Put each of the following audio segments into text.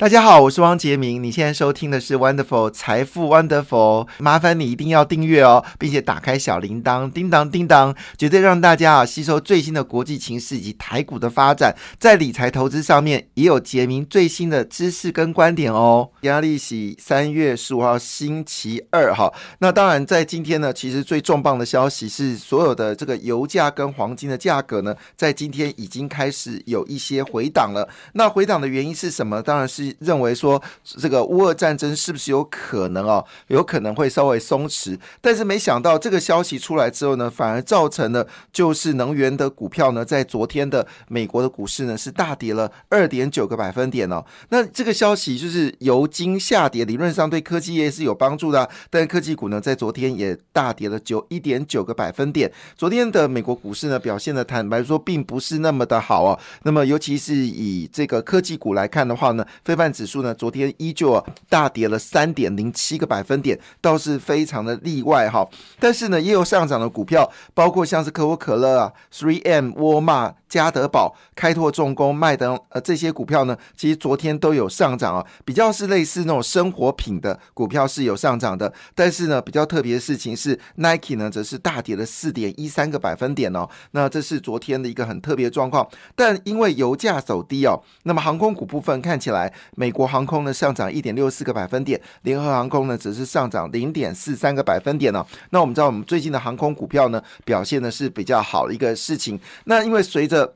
大家好，我是汪杰明。你现在收听的是 Wonderful 财富 Wonderful，麻烦你一定要订阅哦，并且打开小铃铛，叮当叮当，绝对让大家啊吸收最新的国际情势以及台股的发展，在理财投资上面也有杰明最新的知识跟观点哦。压力喜三月十五号星期二哈，那当然在今天呢，其实最重磅的消息是，所有的这个油价跟黄金的价格呢，在今天已经开始有一些回档了。那回档的原因是什么？当然是。认为说这个乌俄战争是不是有可能哦，有可能会稍微松弛，但是没想到这个消息出来之后呢，反而造成了就是能源的股票呢，在昨天的美国的股市呢是大跌了二点九个百分点哦。那这个消息就是油金下跌，理论上对科技业是有帮助的，但科技股呢在昨天也大跌了九一点九个百分点。昨天的美国股市呢表现的坦白说并不是那么的好哦。那么尤其是以这个科技股来看的话呢，非半指数呢，昨天依旧大跌了三点零七个百分点，倒是非常的例外哈。但是呢，也有上涨的股票，包括像是可口可乐啊、Three M、沃尔玛。嘉德宝、开拓重工、麦登呃这些股票呢，其实昨天都有上涨啊，比较是类似那种生活品的股票是有上涨的。但是呢，比较特别的事情是，Nike 呢则是大跌了四点一三个百分点哦。那这是昨天的一个很特别的状况。但因为油价走低哦，那么航空股部分看起来，美国航空呢上涨一点六四个百分点，联合航空呢只是上涨零点四三个百分点哦。那我们知道，我们最近的航空股票呢表现的是比较好的一个事情。那因为随着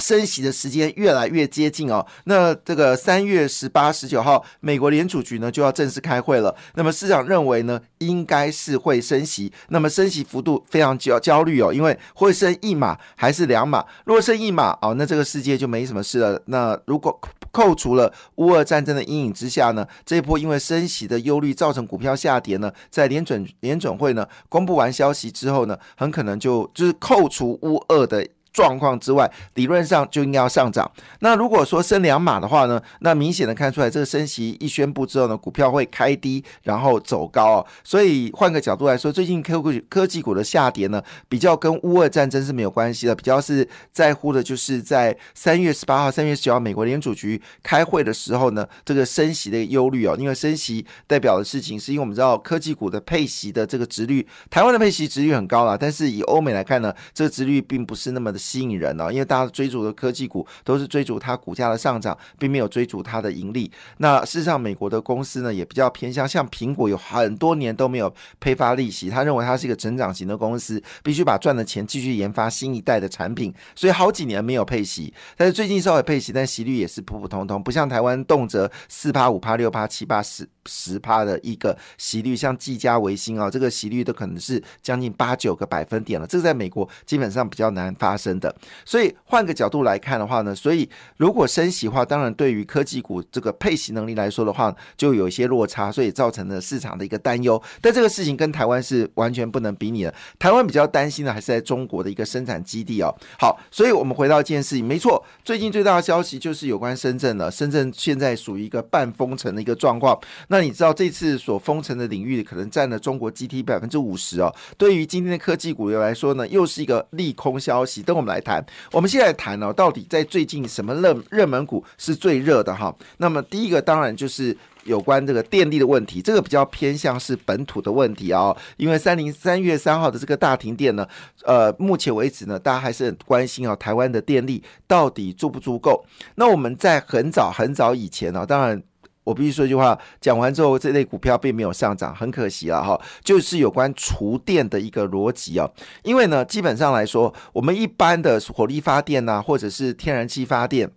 升息的时间越来越接近哦，那这个三月十八、十九号，美国联储局呢就要正式开会了。那么市场认为呢，应该是会升息。那么升息幅度非常焦焦虑哦，因为会升一码还是两码？如果升一码哦，那这个世界就没什么事了。那如果扣除了乌俄战争的阴影之下呢，这一波因为升息的忧虑造成股票下跌呢，在联准联准会呢公布完消息之后呢，很可能就就是扣除乌俄的。状况之外，理论上就应该要上涨。那如果说升两码的话呢，那明显的看出来，这个升息一宣布之后呢，股票会开低，然后走高。所以换个角度来说，最近科科技股的下跌呢，比较跟乌俄战争是没有关系的，比较是在乎的就是在三月十八号、三月十九号美国联储局开会的时候呢，这个升息的忧虑哦，因为升息代表的事情，是因为我们知道科技股的配息的这个值率，台湾的配息值率很高了，但是以欧美来看呢，这个值率并不是那么的。吸引人哦，因为大家追逐的科技股都是追逐它股价的上涨，并没有追逐它的盈利。那事实上，美国的公司呢也比较偏向，像苹果有很多年都没有配发利息，他认为它是一个成长型的公司，必须把赚的钱继续研发新一代的产品，所以好几年没有配息。但是最近稍微配息，但息率也是普普通通，不像台湾动辄四趴、五趴、六趴、七八十。十趴的一个息率，像技嘉、维新啊，这个息率都可能是将近八九个百分点了。这个在美国基本上比较难发生的。所以换个角度来看的话呢，所以如果升息的话，当然对于科技股这个配息能力来说的话，就有一些落差，所以造成了市场的一个担忧。但这个事情跟台湾是完全不能比拟的。台湾比较担心的还是在中国的一个生产基地哦。好，所以我们回到一件事情，没错，最近最大的消息就是有关深圳了。深圳现在属于一个半封城的一个状况。那你知道这次所封城的领域可能占了中国 GT 百分之五十哦。对于今天的科技股来说呢，又是一个利空消息。等我们来谈，我们现在谈哦，到底在最近什么热热门股是最热的哈？那么第一个当然就是有关这个电力的问题，这个比较偏向是本土的问题啊。因为三零三月三号的这个大停电呢，呃，目前为止呢，大家还是很关心啊，台湾的电力到底足不足够？那我们在很早很早以前呢，当然。我必须说一句话，讲完之后，这类股票并没有上涨，很可惜了哈。就是有关厨电的一个逻辑啊，因为呢，基本上来说，我们一般的火力发电呐，或者是天然气发电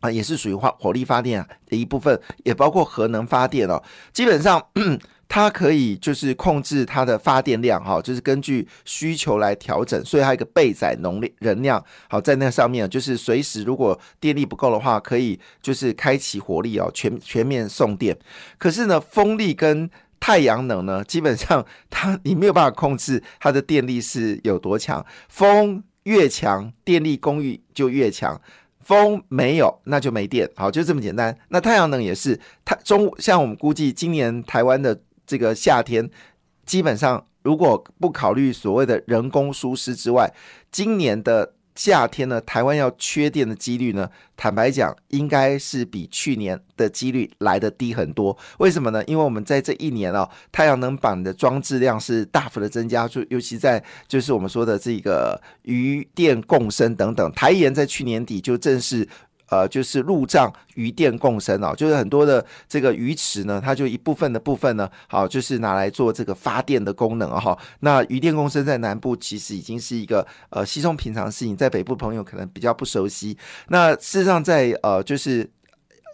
啊，也是属于化火力发电的一部分，也包括核能发电哦，基本上。它可以就是控制它的发电量，哈，就是根据需求来调整，所以它一个备载能力能量，好在那上面，就是随时如果电力不够的话，可以就是开启火力哦，全全面送电。可是呢，风力跟太阳能呢，基本上它你没有办法控制它的电力是有多强，风越强，电力供应就越强，风没有那就没电，好就这么简单。那太阳能也是，它中像我们估计今年台湾的。这个夏天，基本上如果不考虑所谓的人工疏湿之外，今年的夏天呢，台湾要缺电的几率呢，坦白讲，应该是比去年的几率来的低很多。为什么呢？因为我们在这一年啊，太阳能板的装置量是大幅的增加，就尤其在就是我们说的这个余电共生等等。台盐在去年底就正式。呃，就是路障余电共生哦，就是很多的这个鱼池呢，它就一部分的部分呢，好，就是拿来做这个发电的功能哦哈。那余电共生在南部其实已经是一个呃稀松平常事情，在北部朋友可能比较不熟悉。那事实上在呃就是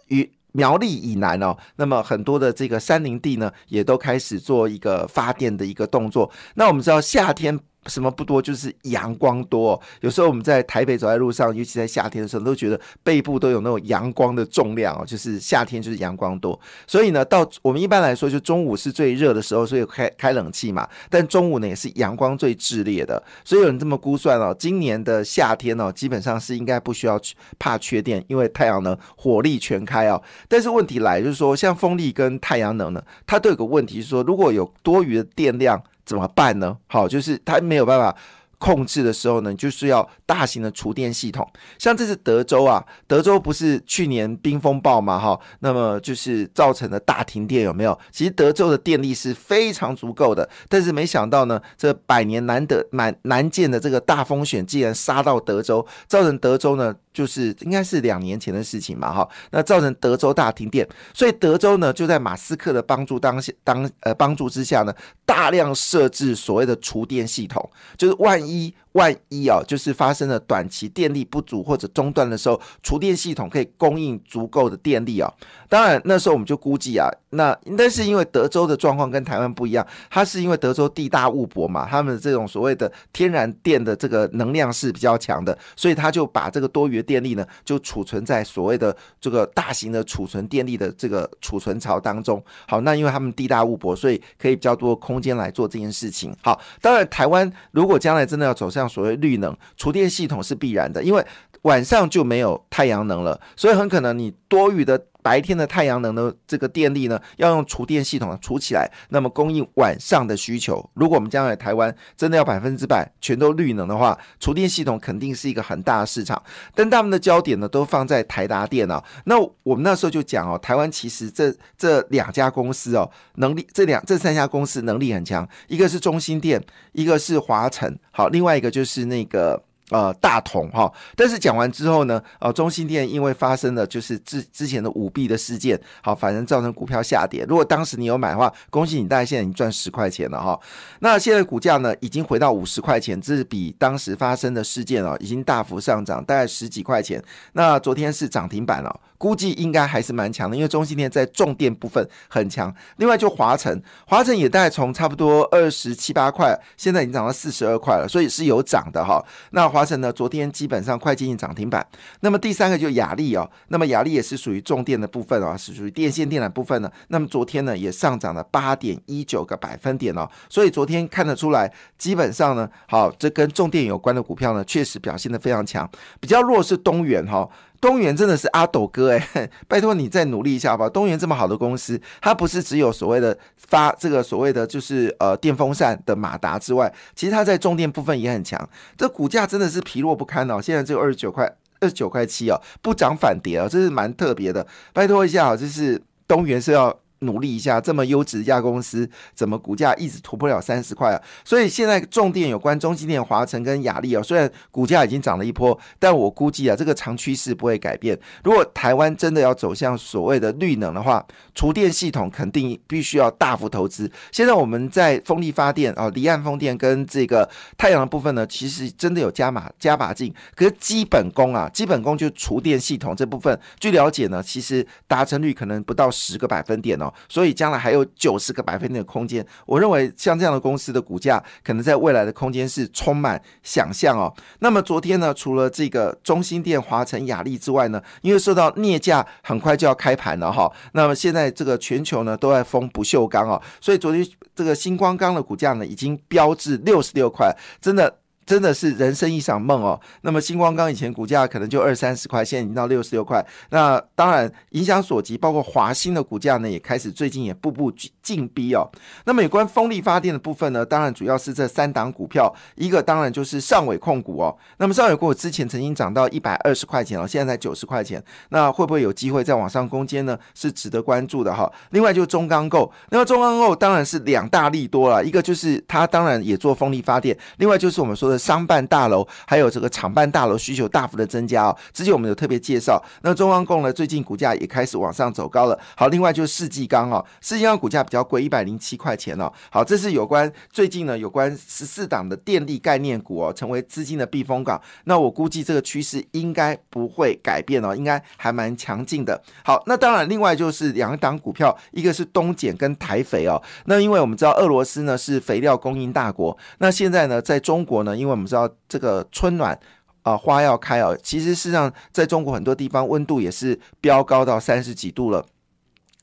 于苗栗以南哦，那么很多的这个山林地呢，也都开始做一个发电的一个动作。那我们知道夏天。什么不多，就是阳光多。有时候我们在台北走在路上，尤其在夏天的时候，都觉得背部都有那种阳光的重量哦。就是夏天就是阳光多，所以呢，到我们一般来说，就中午是最热的时候，所以开开冷气嘛。但中午呢，也是阳光最炽烈的，所以有人这么估算哦，今年的夏天哦，基本上是应该不需要怕缺电，因为太阳能火力全开哦。但是问题来就是说，像风力跟太阳能呢，它都有个问题，是说如果有多余的电量。怎么办呢？好，就是它没有办法。控制的时候呢，就是要大型的厨电系统。像这是德州啊，德州不是去年冰风暴嘛，哈，那么就是造成的大停电，有没有？其实德州的电力是非常足够的，但是没想到呢，这百年难得、难难见的这个大风险，竟然杀到德州，造成德州呢，就是应该是两年前的事情嘛，哈，那造成德州大停电，所以德州呢，就在马斯克的帮助当下当呃帮助之下呢，大量设置所谓的厨电系统，就是万。一万一哦，就是发生了短期电力不足或者中断的时候，储电系统可以供应足够的电力哦。当然那时候我们就估计啊，那但是因为德州的状况跟台湾不一样，它是因为德州地大物博嘛，他们这种所谓的天然电的这个能量是比较强的，所以他就把这个多余的电力呢，就储存在所谓的这个大型的储存电力的这个储存槽当中。好，那因为他们地大物博，所以可以比较多空间来做这件事情。好，当然台湾如果将来真的要走向所谓绿能，储电系统是必然的，因为晚上就没有太阳能了，所以很可能你多余的。白天的太阳能的这个电力呢，要用储电系统储起来，那么供应晚上的需求。如果我们将来台湾真的要百分之百全都绿能的话，储电系统肯定是一个很大的市场。但他们的焦点呢，都放在台达电啊。那我们那时候就讲哦，台湾其实这这两家公司哦，能力这两这三家公司能力很强，一个是中心电，一个是华晨，好，另外一个就是那个。呃，大同哈，但是讲完之后呢，呃，中心店因为发生了就是之之前的舞弊的事件，好，反正造成股票下跌。如果当时你有买的话，恭喜你，大概现在已经赚十块钱了哈。那现在股价呢，已经回到五十块钱，这是比当时发生的事件哦，已经大幅上涨，大概十几块钱。那昨天是涨停板了。估计应该还是蛮强的，因为中心电在重电部分很强。另外就华晨，华晨也大概从差不多二十七八块，现在已经涨到四十二块了，所以是有涨的哈。那华盛呢，昨天基本上快接近涨停板。那么第三个就雅丽哦，那么雅丽也是属于重电的部分哦，是属于电线电缆部分呢。那么昨天呢也上涨了八点一九个百分点哦，所以昨天看得出来，基本上呢，好，这跟重电有关的股票呢，确实表现的非常强。比较弱是东源哈。东元真的是阿斗哥哎，拜托你再努力一下吧。东元这么好的公司，它不是只有所谓的发这个所谓的就是呃电风扇的马达之外，其实它在中电部分也很强。这股价真的是疲弱不堪哦，现在只有二十九块二十九块七哦，不涨反跌哦，这是蛮特别的。拜托一下哦，就是东元是要。努力一下，这么优质一家公司，怎么股价一直突破了三十块啊？所以现在重电有关中心电、华晨跟雅丽哦，虽然股价已经涨了一波，但我估计啊，这个长趋势不会改变。如果台湾真的要走向所谓的绿能的话，厨电系统肯定必须要大幅投资。现在我们在风力发电啊，离岸风电跟这个太阳的部分呢，其实真的有加码加把劲。可是基本功啊，基本功就厨电系统这部分，据了解呢，其实达成率可能不到十个百分点哦。所以将来还有九十个百分点的空间，我认为像这样的公司的股价，可能在未来的空间是充满想象哦。那么昨天呢，除了这个中心电、华晨、雅力之外呢，因为受到镍价很快就要开盘了哈，那么现在这个全球呢都在封不锈钢哦，所以昨天这个星光钢的股价呢已经飙至六十六块，真的。真的是人生一场梦哦。那么星光钢以前股价可能就二三十块，现在已经到六十六块。那当然影响所及，包括华兴的股价呢，也开始最近也步步进逼哦。那么有关风力发电的部分呢，当然主要是这三档股票，一个当然就是上尾控股哦。那么上尾控股之前曾经涨到一百二十块钱哦，现在才九十块钱，那会不会有机会再往上攻坚呢？是值得关注的哈。另外就是中钢构，那么中钢构当然是两大利多了，一个就是它当然也做风力发电，另外就是我们说的。商办大楼还有这个厂办大楼需求大幅的增加哦，之前我们有特别介绍。那中钢供呢，最近股价也开始往上走高了。好，另外就是世纪钢哦，世纪钢股价比较贵，一百零七块钱哦。好，这是有关最近呢有关十四档的电力概念股哦，成为资金的避风港。那我估计这个趋势应该不会改变哦，应该还蛮强劲的。好，那当然另外就是两档股票，一个是东碱跟台肥哦。那因为我们知道俄罗斯呢是肥料供应大国，那现在呢在中国呢，因因为我们知道这个春暖啊，花要开啊，其实事实上在中国很多地方温度也是飙高到三十几度了，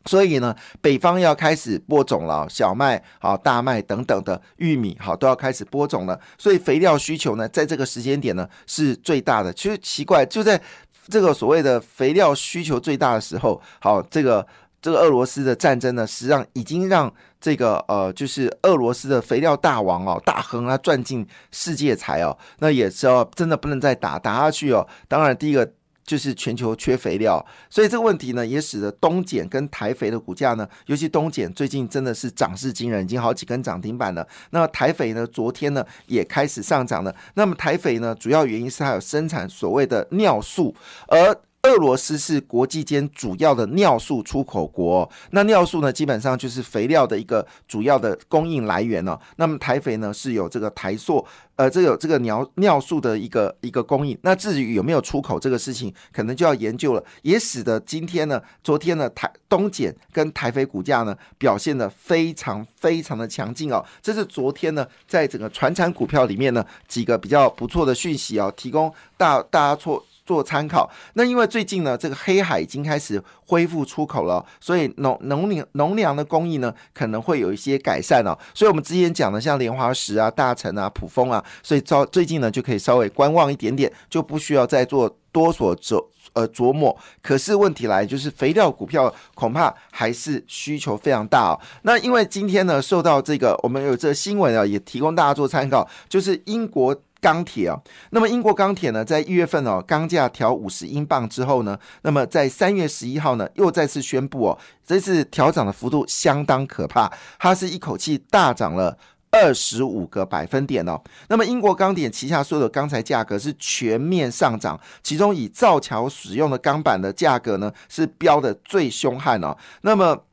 所以呢，北方要开始播种了，小麦、好大麦等等的玉米好都要开始播种了，所以肥料需求呢，在这个时间点呢是最大的。其实奇怪，就在这个所谓的肥料需求最大的时候，好这个。这个俄罗斯的战争呢，实际上已经让这个呃，就是俄罗斯的肥料大王哦，大亨啊赚进世界财哦，那也是哦，真的不能再打打下去哦。当然，第一个就是全球缺肥料，所以这个问题呢，也使得东碱跟台肥的股价呢，尤其东碱最近真的是涨势惊人，已经好几根涨停板了。那台肥呢，昨天呢也开始上涨了。那么台肥呢，主要原因是它有生产所谓的尿素，而俄罗斯是国际间主要的尿素出口国，那尿素呢，基本上就是肥料的一个主要的供应来源了。那么台肥呢是有这个台塑，呃，这有这个尿尿素的一个一个供应。那至于有没有出口这个事情，可能就要研究了。也使得今天呢，昨天呢，台东碱跟台肥股价呢表现的非常非常的强劲哦。这是昨天呢，在整个传产股票里面呢几个比较不错的讯息哦，提供大大家错。做参考，那因为最近呢，这个黑海已经开始恢复出口了，所以农农粮农粮的供应呢可能会有一些改善了。所以我们之前讲的像莲花石啊、大成啊、普丰啊，所以招最近呢就可以稍微观望一点点，就不需要再做多所走呃琢磨。可是问题来就是肥料股票恐怕还是需求非常大哦。那因为今天呢受到这个我们有这新闻啊，也提供大家做参考，就是英国。钢铁啊，那么英国钢铁呢，在一月份哦，钢价调五十英镑之后呢，那么在三月十一号呢，又再次宣布哦，这次调涨的幅度相当可怕，它是一口气大涨了二十五个百分点哦。那么英国钢铁旗下所有的钢材价格是全面上涨，其中以造桥使用的钢板的价格呢，是飙的最凶悍哦。那么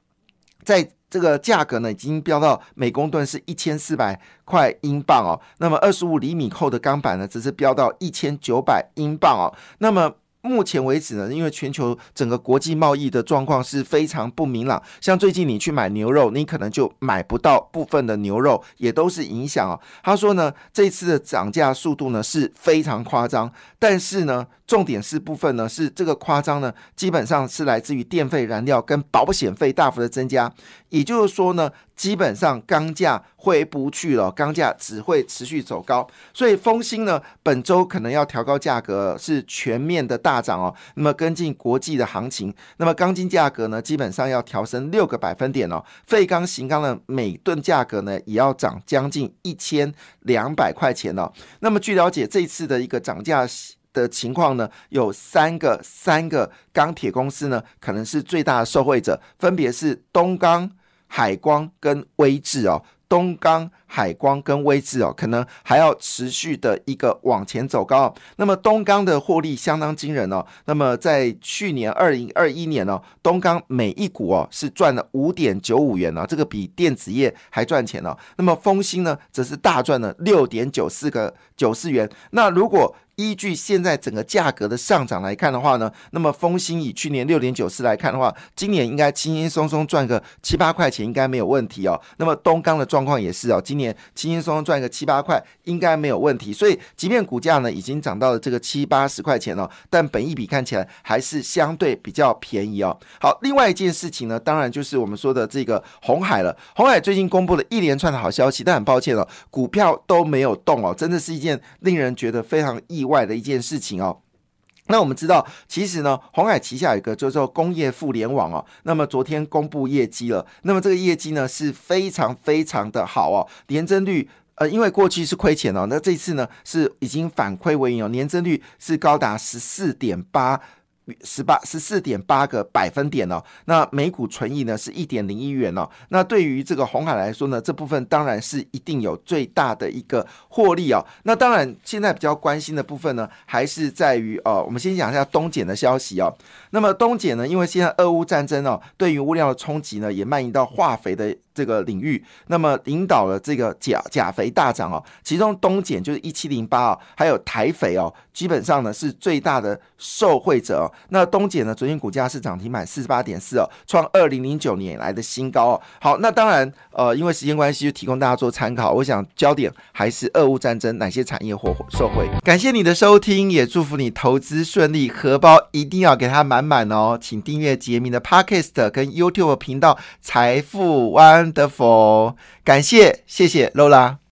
在这个价格呢，已经飙到每公吨是一千四百块英镑哦。那么二十五厘米厚的钢板呢，只是飙到一千九百英镑哦。那么目前为止呢，因为全球整个国际贸易的状况是非常不明朗，像最近你去买牛肉，你可能就买不到部分的牛肉，也都是影响哦。他说呢，这次的涨价速度呢是非常夸张，但是呢，重点是部分呢是这个夸张呢，基本上是来自于电费、燃料跟保险费大幅的增加，也就是说呢。基本上钢价回不去了，钢价只会持续走高，所以丰兴呢本周可能要调高价格，是全面的大涨哦。那么跟进国际的行情，那么钢筋价格呢基本上要调升六个百分点哦。废钢、型钢的每吨价格呢也要涨将近一千两百块钱哦。那么据了解，这次的一个涨价的情况呢，有三个三个钢铁公司呢可能是最大的受惠者，分别是东钢。海光跟威智哦，东钢、海光跟威智哦，可能还要持续的一个往前走高。那么东钢的获利相当惊人哦。那么在去年二零二一年哦，东钢每一股哦是赚了五点九五元哦，这个比电子业还赚钱哦。那么丰兴呢，则是大赚了六点九四个九四元。那如果依据现在整个价格的上涨来看的话呢，那么丰兴以去年六点九四来看的话，今年应该轻轻松松赚个七八块钱应该没有问题哦。那么东钢的状况也是哦，今年。轻轻松松赚个七八块应该没有问题。所以，即便股价呢已经涨到了这个七八十块钱了，但本益比看起来还是相对比较便宜哦。好，另外一件事情呢，当然就是我们说的这个红海了。红海最近公布了一连串的好消息，但很抱歉哦，股票都没有动哦，真的是一件令人觉得非常意外外的一件事情哦。那我们知道，其实呢，红海旗下有一个叫做工业互联网哦。那么昨天公布业绩了，那么这个业绩呢是非常非常的好哦，年增率呃，因为过去是亏钱哦，那这次呢是已经反亏为盈哦，年增率是高达十四点八。十八十四点八个百分点哦，那每股存益呢是一点零一元哦。那对于这个红海来说呢，这部分当然是一定有最大的一个获利哦。那当然，现在比较关心的部分呢，还是在于哦，我们先讲一下东碱的消息哦。那么东碱呢，因为现在俄乌战争哦，对于物料的冲击呢，也蔓延到化肥的。这个领域，那么引导了这个钾钾肥大涨哦，其中东碱就是一七零八哦，还有台肥哦，基本上呢是最大的受惠者哦。那东碱呢，昨天股价是涨停板四十八点四哦，创二零零九年以来的新高哦。好，那当然呃，因为时间关系，就提供大家做参考。我想焦点还是俄乌战争哪些产业获受惠。感谢你的收听，也祝福你投资顺利，荷包一定要给它满满哦。请订阅杰明的 Podcast 跟 YouTube 频道财富湾。Wonderful，感谢，谢谢 Lola。